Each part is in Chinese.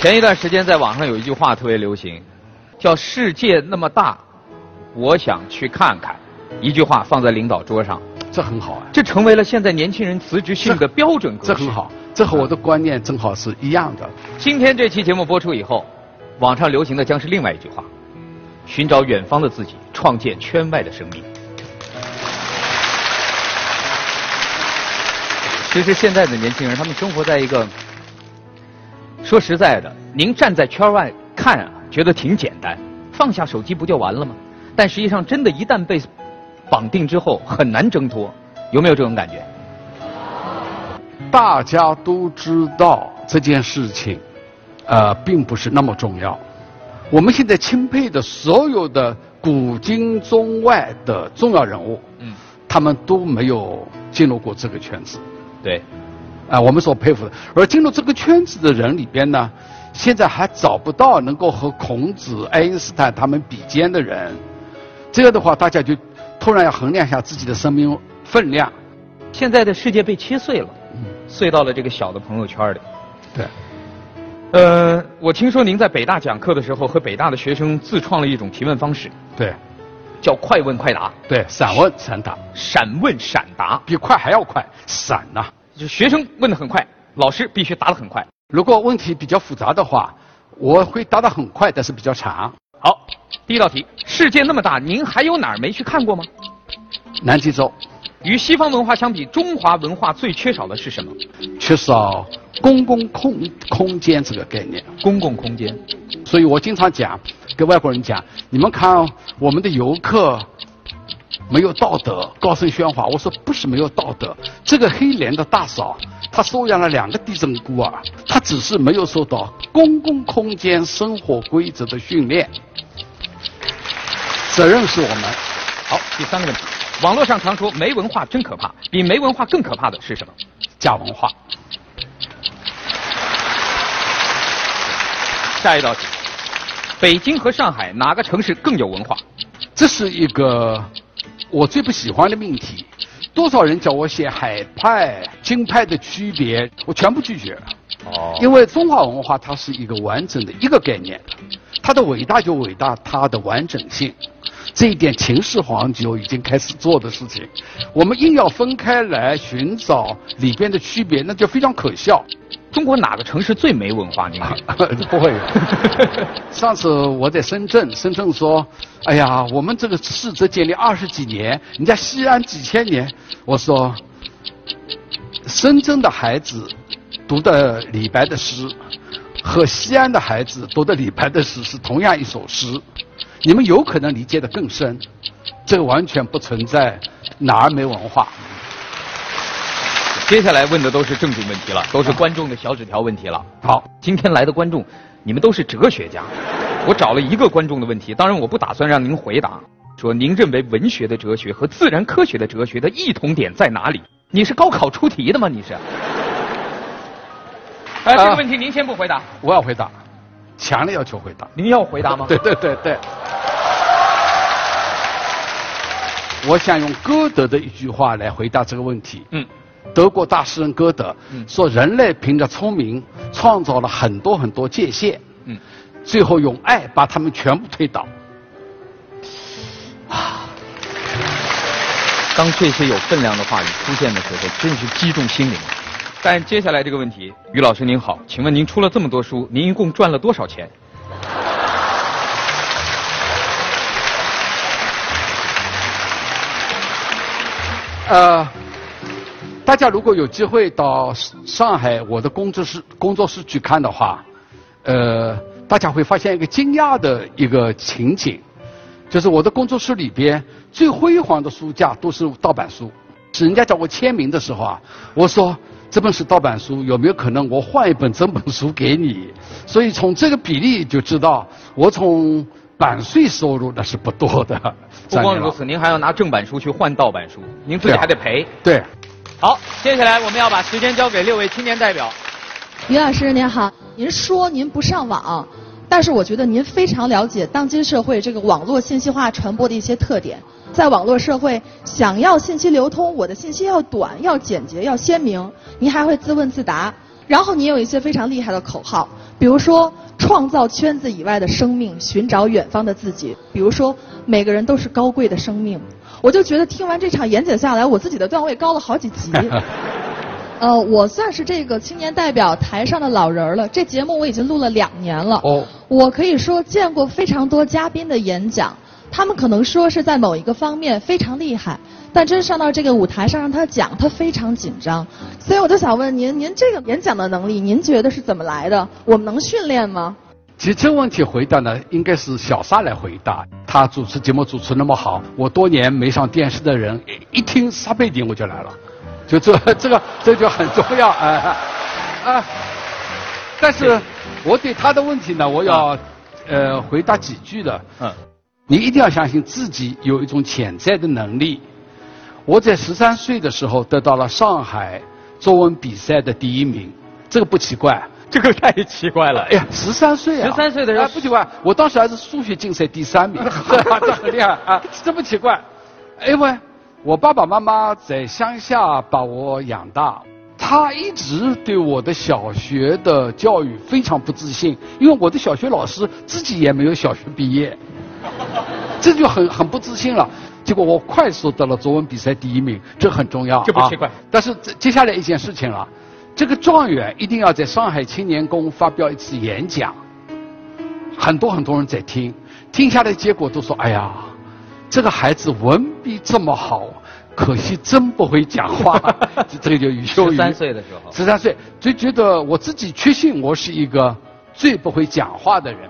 前一段时间在网上有一句话特别流行，叫“世界那么大，我想去看看”。一句话放在领导桌上，这很好啊，这成为了现在年轻人辞职信的标准格式。这很好，这和我的观念正好是一样的。今天这期节目播出以后，网上流行的将是另外一句话：寻找远方的自己，创建圈外的生命。其实现在的年轻人，他们生活在一个，说实在的，您站在圈外看啊，觉得挺简单，放下手机不就完了吗？但实际上，真的，一旦被绑定之后，很难挣脱。有没有这种感觉？大家都知道这件事情，呃，并不是那么重要。我们现在钦佩的所有的古今中外的重要人物，嗯，他们都没有进入过这个圈子。对，啊，我们所佩服的，而进入这个圈子的人里边呢，现在还找不到能够和孔子、爱因斯坦他们比肩的人。这样的话，大家就突然要衡量一下自己的生命分量。现在的世界被切碎了，碎到了这个小的朋友圈里。对。呃，我听说您在北大讲课的时候，和北大的学生自创了一种提问方式。对。叫快问快答，对，闪问闪答，闪问闪答，比快还要快，闪呐！就学生问的很快，老师必须答的很快。如果问题比较复杂的话，我会答的很快，但是比较长。好，第一道题，世界那么大，您还有哪儿没去看过吗？南极洲。与西方文化相比，中华文化最缺少的是什么？缺少公共空空间这个概念。公共空间。所以我经常讲，跟外国人讲，你们看我们的游客没有道德，高声喧哗。我说不是没有道德，这个黑脸的大嫂，她收养了两个地震孤儿，她只是没有受到公共空间生活规则的训练。责任是我们。好，第三个问题。网络上常说没文化真可怕，比没文化更可怕的是什么？假文化。下一道题：北京和上海哪个城市更有文化？这是一个我最不喜欢的命题。多少人叫我写海派、京派的区别，我全部拒绝。哦。因为中华文化它是一个完整的一个概念，它的伟大就伟大它的完整性。这一点秦始皇就已经开始做的事情，我们硬要分开来寻找里边的区别，那就非常可笑。中国哪个城市最没文化？您 不会。上次我在深圳，深圳说：“哎呀，我们这个市值建立二十几年，人家西安几千年。”我说：“深圳的孩子读的李白的诗，和西安的孩子读的李白的诗是同样一首诗。”你们有可能理解的更深，这个完全不存在哪儿没文化。接下来问的都是正经问题了，都是观众的小纸条问题了。好，今天来的观众，你们都是哲学家。我找了一个观众的问题，当然我不打算让您回答。说您认为文学的哲学和自然科学的哲学的异同点在哪里？你是高考出题的吗？你是？哎，这个问题您先不回答。我要回答。强烈要求回答，您要回答吗？对对对对。我想用歌德的一句话来回答这个问题。嗯。德国大诗人歌德说：“人类凭着聪明创造了很多很多界限，嗯，最后用爱把他们全部推倒。”啊！当这些有分量的话语出现的时候，真是击中心灵。但接下来这个问题，于老师您好，请问您出了这么多书，您一共赚了多少钱？呃，大家如果有机会到上海我的工作室工作室去看的话，呃，大家会发现一个惊讶的一个情景，就是我的工作室里边最辉煌的书架都是盗版书，是人家叫我签名的时候啊，我说。这本是盗版书，有没有可能我换一本真本书给你？所以从这个比例就知道，我从版税收入那是不多的。不光如此，您还要拿正版书去换盗版书，您自己还得赔。对。好，接下来我们要把时间交给六位青年代表。于老师您好，您说您不上网，但是我觉得您非常了解当今社会这个网络信息化传播的一些特点。在网络社会，想要信息流通，我的信息要短、要简洁、要鲜明。您还会自问自答，然后您有一些非常厉害的口号，比如说创造圈子以外的生命，寻找远方的自己。比如说每个人都是高贵的生命。我就觉得听完这场演讲下来，我自己的段位高了好几级。呃，我算是这个青年代表台上的老人了。这节目我已经录了两年了。哦。我可以说见过非常多嘉宾的演讲，他们可能说是在某一个方面非常厉害，但真上到这个舞台上让他讲，他非常紧张。所以我就想问您，您这个演讲的能力，您觉得是怎么来的？我们能训练吗？其实这个问题回答呢，应该是小撒来回答。他主持节目主持那么好，我多年没上电视的人，一听撒贝宁我就来了。就这 这个这就很重要啊啊！但是我对他的问题呢，我要呃回答几句的。嗯，你一定要相信自己有一种潜在的能力。我在十三岁的时候得到了上海作文比赛的第一名，这个不奇怪。这个太奇怪了。哎呀，十三岁啊！十三岁的人不奇怪。我当时还是数学竞赛第三名，这很厉害啊！这不奇怪，因为。我爸爸妈妈在乡下把我养大，他一直对我的小学的教育非常不自信，因为我的小学老师自己也没有小学毕业，这就很很不自信了。结果我快速得了作文比赛第一名，这很重要。这不奇怪。但是接下来一件事情了，这个状元一定要在上海青年宫发表一次演讲，很多很多人在听，听下来结果都说：“哎呀。”这个孩子文笔这么好，可惜真不会讲话。这个就余秀十三岁的时候，十三岁就觉得我自己确信我是一个最不会讲话的人。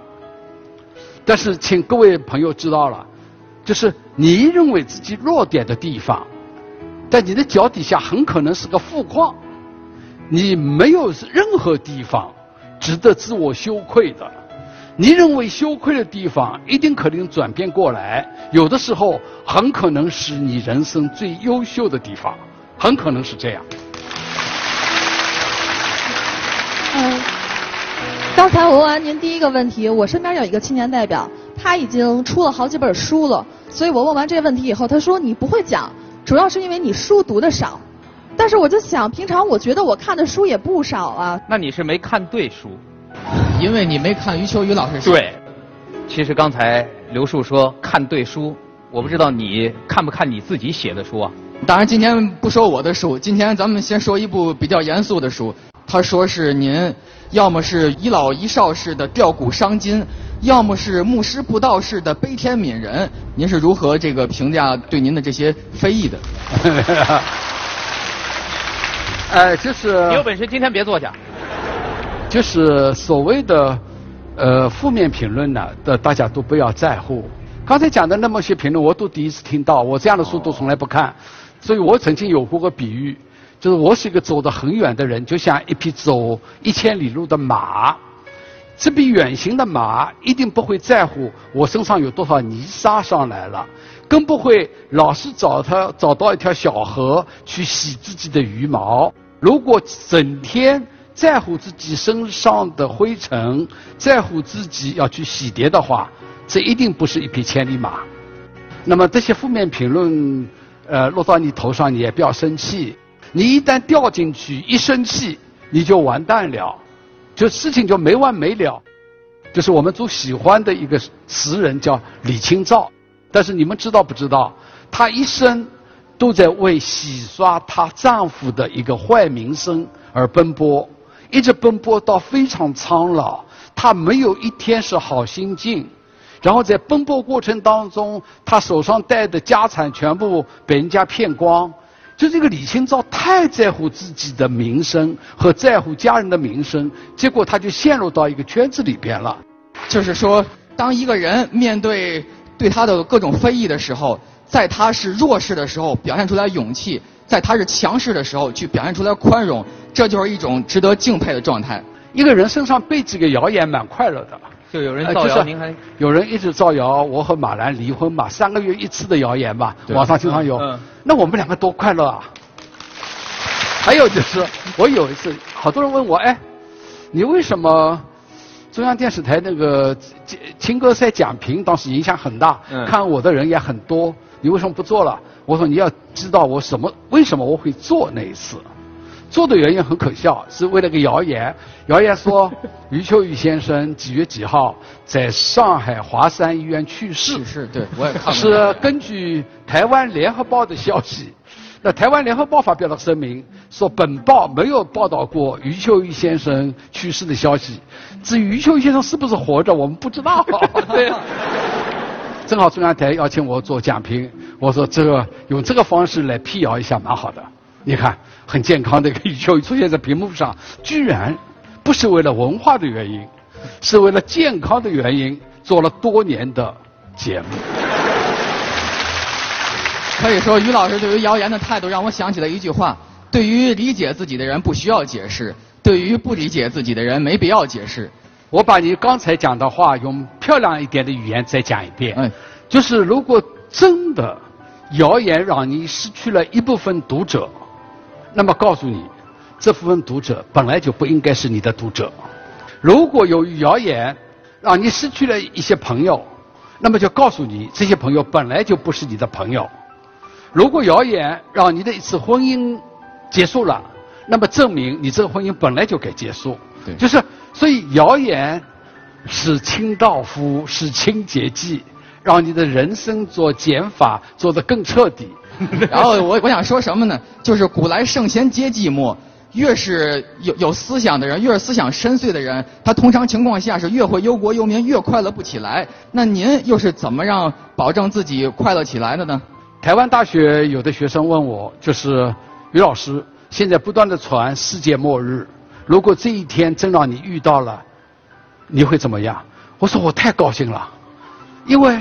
但是，请各位朋友知道了，就是你认为自己弱点的地方，在你的脚底下很可能是个富矿，你没有任何地方值得自我羞愧的。你认为羞愧的地方，一定可能转变过来。有的时候，很可能是你人生最优秀的地方，很可能是这样。嗯，刚才我问完您第一个问题，我身边有一个青年代表，他已经出了好几本书了。所以我问完这个问题以后，他说你不会讲，主要是因为你书读的少。但是我就想，平常我觉得我看的书也不少啊。那你是没看对书。因为你没看余秋雨老师对，其实刚才刘树说看对书，我不知道你看不看你自己写的书啊？当然今天不说我的书，今天咱们先说一部比较严肃的书。他说是您要么是遗老遗少式的吊古伤今，要么是牧师布道式的悲天悯人。您是如何这个评价对您的这些非议的？哎，就是你有本事今天别坐下。就是所谓的，呃，负面评论呢，的大家都不要在乎。刚才讲的那么些评论，我都第一次听到。我这样的书都从来不看，所以我曾经有过个比喻，就是我是一个走得很远的人，就像一匹走一千里路的马。这匹远行的马一定不会在乎我身上有多少泥沙上来了，更不会老是找它找到一条小河去洗自己的羽毛。如果整天。在乎自己身上的灰尘，在乎自己要去洗涤的话，这一定不是一匹千里马。那么这些负面评论，呃，落到你头上，你也不要生气。你一旦掉进去，一生气，你就完蛋了，就事情就没完没了。就是我们最喜欢的一个词人叫李清照，但是你们知道不知道，她一生都在为洗刷她丈夫的一个坏名声而奔波。一直奔波到非常苍老，她没有一天是好心境。然后在奔波过程当中，她手上带的家产全部被人家骗光。就这个李清照太在乎自己的名声和在乎家人的名声，结果他就陷入到一个圈子里边了。就是说，当一个人面对对他的各种非议的时候，在他是弱势的时候表现出来勇气，在他是强势的时候去表现出来宽容。这就是一种值得敬佩的状态。一个人身上被这个谣言蛮快乐的。就有人造谣，您还有人一直造谣我和马兰离婚嘛？三个月一次的谣言嘛，网上经常有。那我们两个多快乐啊！还有就是，我有一次，好多人问我，哎，你为什么中央电视台那个青歌赛讲评当时影响很大，看我的人也很多，你为什么不做了？我说你要知道我什么，为什么我会做那一次。做的原因很可笑，是为了个谣言。谣言说 余秋雨先生几月几号在上海华山医院去世。去世，对我也看。是根据台湾联合报的消息。那台湾联合报发表了声明，说本报没有报道过余秋雨先生去世的消息。至于余秋雨先生是不是活着，我们不知道。对。正好中央台邀请我做讲评，我说这个用这个方式来辟谣一下蛮好的。你看，很健康的一个余秋雨出现在屏幕上，居然不是为了文化的原因，是为了健康的原因做了多年的节目。可以说，于老师对于谣言的态度让我想起了一句话：对于理解自己的人不需要解释，对于不理解自己的人没必要解释。我把你刚才讲的话用漂亮一点的语言再讲一遍。嗯，就是如果真的谣言让你失去了一部分读者，那么告诉你，这部分读者本来就不应该是你的读者。如果有谣言让你失去了一些朋友，那么就告诉你，这些朋友本来就不是你的朋友。如果谣言让你的一次婚姻结束了，那么证明你这个婚姻本来就该结束。对，就是所以谣言是清道夫，是清洁剂，让你的人生做减法做得更彻底。然后我我想说什么呢？就是古来圣贤皆寂寞，越是有有思想的人，越是思想深邃的人，他通常情况下是越会忧国忧民，越快乐不起来。那您又是怎么让保证自己快乐起来的呢？台湾大学有的学生问我，就是于老师，现在不断的传世界末日，如果这一天真让你遇到了，你会怎么样？我说我太高兴了，因为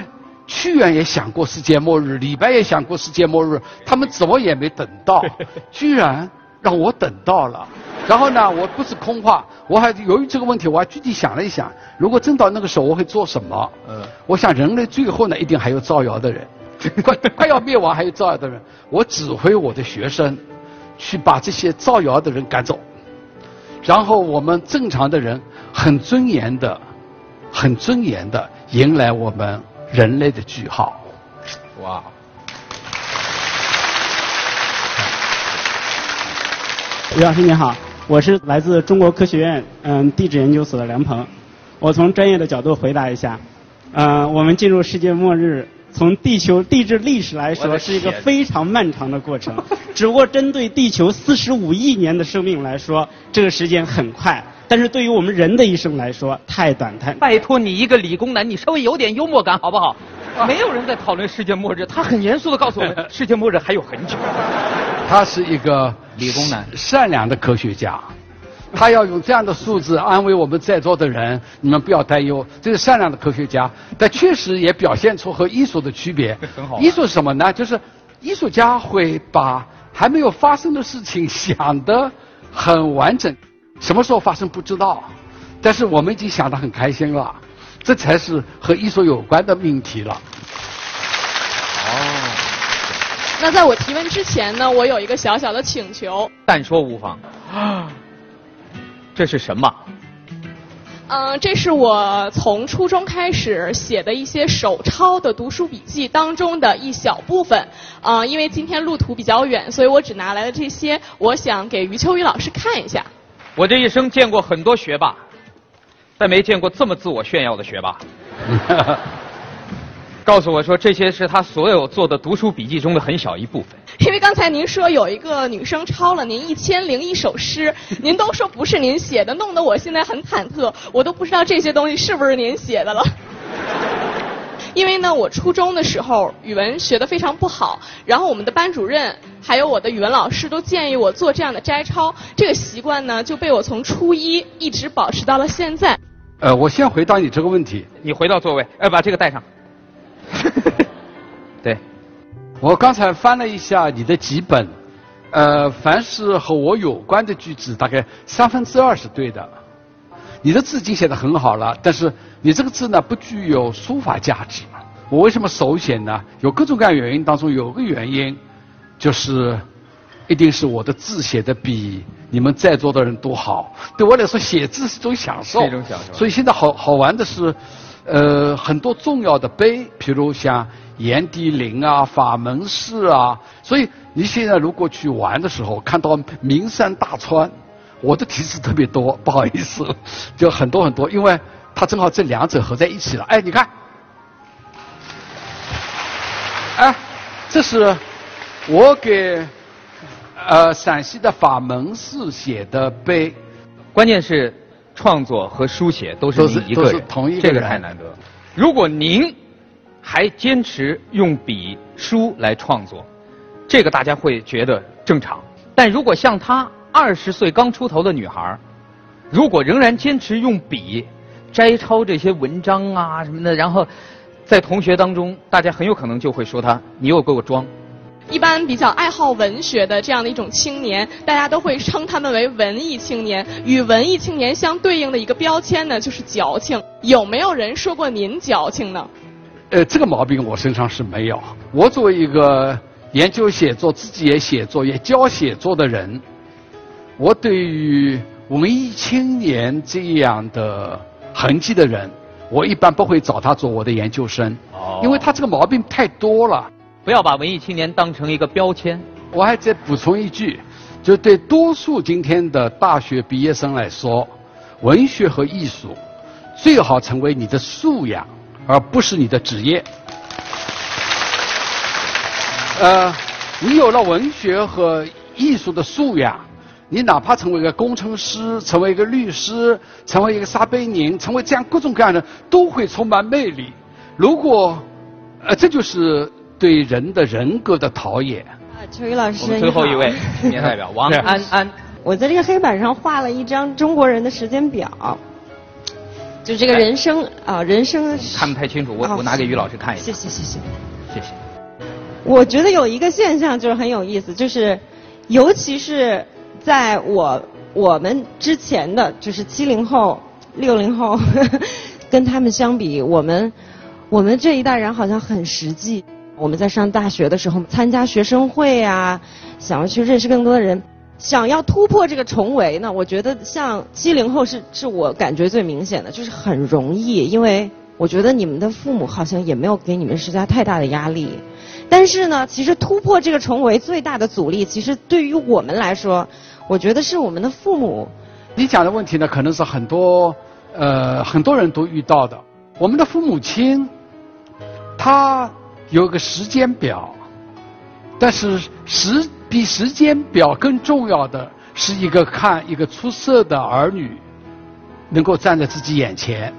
屈原也想过世界末日，李白也想过世界末日，他们怎么也没等到，居然让我等到了。然后呢，我不是空话，我还由于这个问题，我还具体想了一想，如果真到那个时候，我会做什么？嗯，我想人类最后呢，一定还有造谣的人。快 快要灭亡，还有造谣的人，我指挥我的学生去把这些造谣的人赶走，然后我们正常的人很尊严的、很尊严的迎来我们人类的句号。哇！于老师你好，我是来自中国科学院嗯地质研究所的梁鹏，我从专业的角度回答一下，嗯，我们进入世界末日。从地球地质历史来说，是一个非常漫长的过程。只不过针对地球四十五亿年的生命来说，这个时间很快；但是对于我们人的一生来说，太短太。拜托你一个理工男，你稍微有点幽默感好不好？没有人在讨论世界末日，他很严肃的告诉我们，世界末日还有很久。他是一个理工男，善良的科学家。他要用这样的数字安慰我们在座的人，你们不要担忧，这是善良的科学家。但确实也表现出和艺术的区别。很好。艺术是什么呢？就是艺术家会把还没有发生的事情想得很完整，什么时候发生不知道，但是我们已经想得很开心了，这才是和艺术有关的命题了。哦。那在我提问之前呢，我有一个小小的请求。但说无妨。啊。这是什么？嗯，这是我从初中开始写的一些手抄的读书笔记当中的一小部分。啊，因为今天路途比较远，所以我只拿来了这些。我想给余秋雨老师看一下。我这一生见过很多学霸，但没见过这么自我炫耀的学霸。告诉我说，这些是他所有做的读书笔记中的很小一部分。因为刚才您说有一个女生抄了您一千零一首诗，您都说不是您写的，弄得我现在很忐忑，我都不知道这些东西是不是您写的了。因为呢，我初中的时候语文学的非常不好，然后我们的班主任还有我的语文老师都建议我做这样的摘抄，这个习惯呢就被我从初一一直保持到了现在。呃，我先回答你这个问题，你回到座位，哎，把这个带上。对，我刚才翻了一下你的几本，呃，凡是和我有关的句子，大概三分之二是对的。你的字已经写得很好了，但是你这个字呢不具有书法价值。我为什么手写呢？有各种各样原因，当中有个原因，就是一定是我的字写的比你们在座的人都好。对我来说，写字是种享受，一种享受。所以现在好好玩的是。呃，很多重要的碑，譬如像炎帝陵啊、法门寺啊，所以你现在如果去玩的时候，看到名山大川，我的提示特别多，不好意思，就很多很多，因为它正好这两者合在一起了。哎，你看，哎，这是我给呃陕西的法门寺写的碑，关键是创作和书写都是您一个人，都是同一个这个人太难得。如果您还坚持用笔书来创作，这个大家会觉得正常。但如果像她二十岁刚出头的女孩，如果仍然坚持用笔摘抄这些文章啊什么的，然后在同学当中，大家很有可能就会说他你又给我装。一般比较爱好文学的这样的一种青年，大家都会称他们为文艺青年。与文艺青年相对应的一个标签呢，就是矫情。有没有人说过您矫情呢？呃，这个毛病我身上是没有。我作为一个研究写作、自己也写作、也教写作的人，我对于文艺青年这样的痕迹的人，我一般不会找他做我的研究生，哦因为他这个毛病太多了。不要把文艺青年当成一个标签。我还再补充一句，就对多数今天的大学毕业生来说，文学和艺术最好成为你的素养，而不是你的职业。呃，你有了文学和艺术的素养，你哪怕成为一个工程师，成为一个律师，成为一个撒贝宁，成为这样各种各样的，都会充满魅力。如果，呃，这就是对人的人格的陶冶。啊，秋雨老我师，们最后一位青年 代表王是安安。我在这个黑板上画了一张中国人的时间表，就这个人生啊，人生看不太清楚，我哦我拿给于老师看一下。谢谢谢谢。谢谢。我觉得有一个现象就是很有意思，就是尤其是在我我们之前的就是七零后、六零后呵呵，跟他们相比，我们我们这一代人好像很实际。我们在上大学的时候参加学生会啊，想要去认识更多的人，想要突破这个重围呢，我觉得像七零后是是我感觉最明显的，就是很容易，因为我觉得你们的父母好像也没有给你们施加太大的压力。但是呢，其实突破这个重围最大的阻力，其实对于我们来说，我觉得是我们的父母。你讲的问题呢，可能是很多呃很多人都遇到的。我们的父母亲，他有个时间表，但是时比时间表更重要的是一个看一个出色的儿女能够站在自己眼前。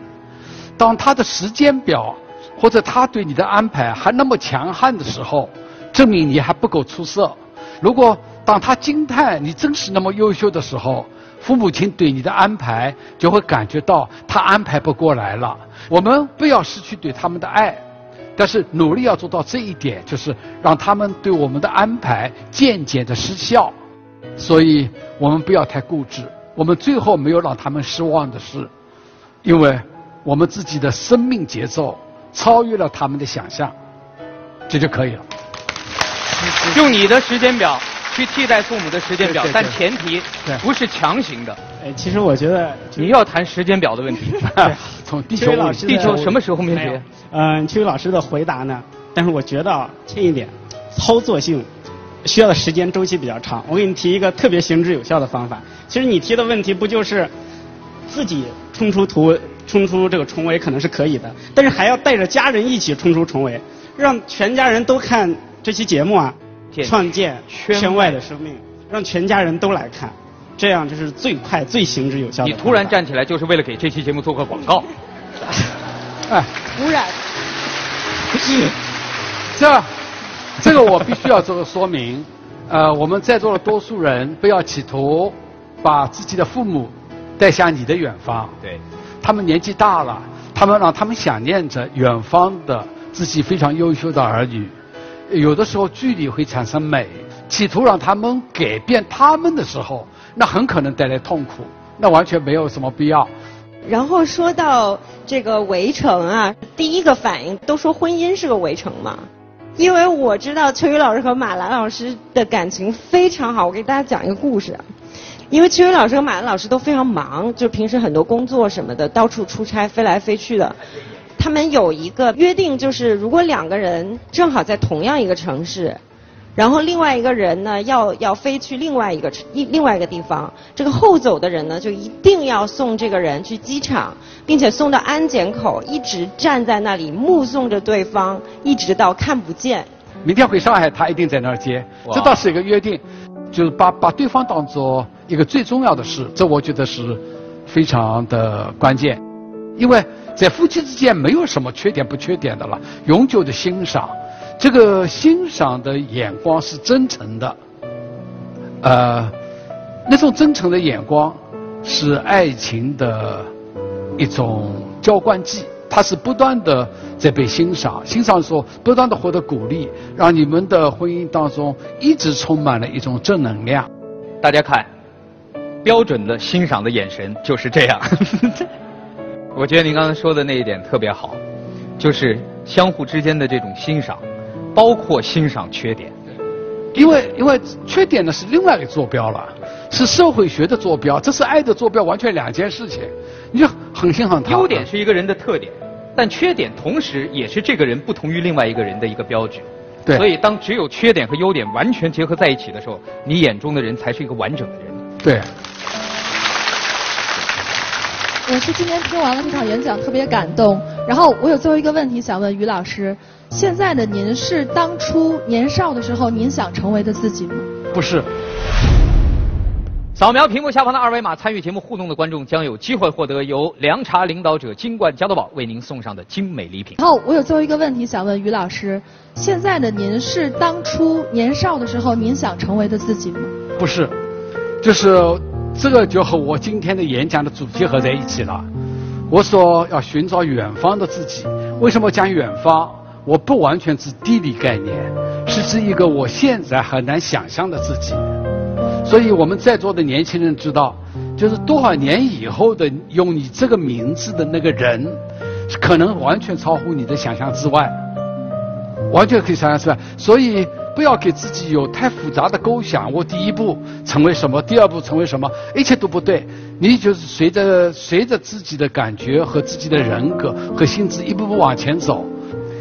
当他的时间表或者他对你的安排还那么强悍的时候，证明你还不够出色。如果当他惊叹你真是那么优秀的时候，父母亲对你的安排就会感觉到他安排不过来了。我们不要失去对他们的爱，但是努力要做到这一点，就是让他们对我们的安排渐渐的失效。所以我们不要太固执，我们最后没有让他们失望的是，因为我们自己的生命节奏超越了他们的想象，这就可以了。用你的时间表去替代父母的时间表，对对对但前提不是强行的。哎，其实我觉得你要谈时间表的问题。从地球地球什么时候灭绝？嗯，秋雨老师的回答呢？但是我觉得啊轻一点，操作性需要的时间周期比较长。我给你提一个特别行之有效的方法。其实你提的问题不就是自己冲出图、冲出这个重围可能是可以的，但是还要带着家人一起冲出重围，让全家人都看这期节目啊，创建圈圈外的生命，让全家人都来看，这样就是最快、最行之有效的。你突然站起来就是为了给这期节目做个广告。哎，突然，这这个我必须要做个说明。呃，我们在座的多数人不要企图把自己的父母带向你的远方。对，他们年纪大了，他们让他们想念着远方的自己非常优秀的儿女。有的时候距离会产生美，企图让他们改变他们的时候，那很可能带来痛苦，那完全没有什么必要。然后说到这个围城啊，第一个反应都说婚姻是个围城嘛。因为我知道秋雨老师和马兰老师的感情非常好，我给大家讲一个故事。因为秋雨老师和马兰老师都非常忙，就平时很多工作什么的，到处出差，飞来飞去的。他们有一个约定，就是如果两个人正好在同样一个城市，然后另外一个人呢要要飞去另外一个一另外一个地方，这个后走的人呢就一定要送这个人去机场，并且送到安检口，一直站在那里目送着对方，一直到看不见。明天回上海，他一定在那儿接，这倒是一个约定，就是把把对方当做一个最重要的事，这我觉得是非常的关键，因为在夫妻之间没有什么缺点不缺点的了，永久的欣赏，这个欣赏的眼光是真诚的，呃，那种真诚的眼光是爱情的一种浇灌剂。他是不断的在被欣赏，欣赏说不断的获得鼓励，让你们的婚姻当中一直充满了一种正能量。大家看，标准的欣赏的眼神就是这样。我觉得您刚才说的那一点特别好，就是相互之间的这种欣赏，包括欣赏缺点。因为因为缺点呢是另外一个坐标了，是社会学的坐标，这是爱的坐标，完全两件事情。你就很欣赏他。优点是一个人的特点，但缺点同时也是这个人不同于另外一个人的一个标志。对。所以当只有缺点和优点完全结合在一起的时候，你眼中的人才是一个完整的人。对。我是今天听完了这场演讲特别感动，然后我有最后一个问题想问于老师：现在的您是当初年少的时候您想成为的自己吗？不是。扫描屏幕下方的二维码，参与节目互动的观众将有机会获得由凉茶领导者金冠加多宝为您送上的精美礼品。然后我有最后一个问题想问于老师：现在的您是当初年少的时候您想成为的自己吗？不是，就是这个就和我今天的演讲的主题合在一起了。我说要寻找远方的自己，为什么讲远方？我不完全指地理概念，是指一个我现在很难想象的自己。所以我们在座的年轻人知道，就是多少年以后的用你这个名字的那个人，可能完全超乎你的想象之外，完全可以想象之外。所以不要给自己有太复杂的构想。我第一步成为什么，第二步成为什么，一切都不对。你就是随着随着自己的感觉和自己的人格和心智一步步往前走。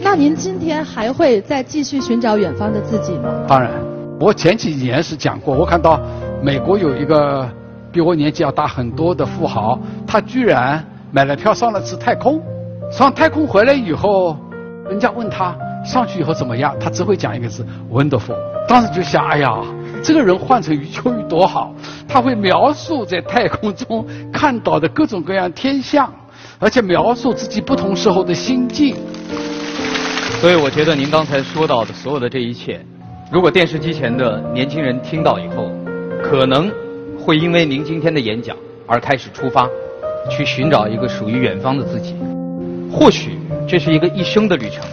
那您今天还会再继续寻找远方的自己吗？当然。我前几年是讲过，我看到美国有一个比我年纪要大很多的富豪，他居然买了票上了次太空，上太空回来以后，人家问他上去以后怎么样，他只会讲一个字 “wonderful”。当时就想，哎呀，这个人换成余秋雨多好，他会描述在太空中看到的各种各样天象，而且描述自己不同时候的心境。所以我觉得您刚才说到的所有的这一切。如果电视机前的年轻人听到以后，可能会因为您今天的演讲而开始出发，去寻找一个属于远方的自己。或许这是一个一生的旅程。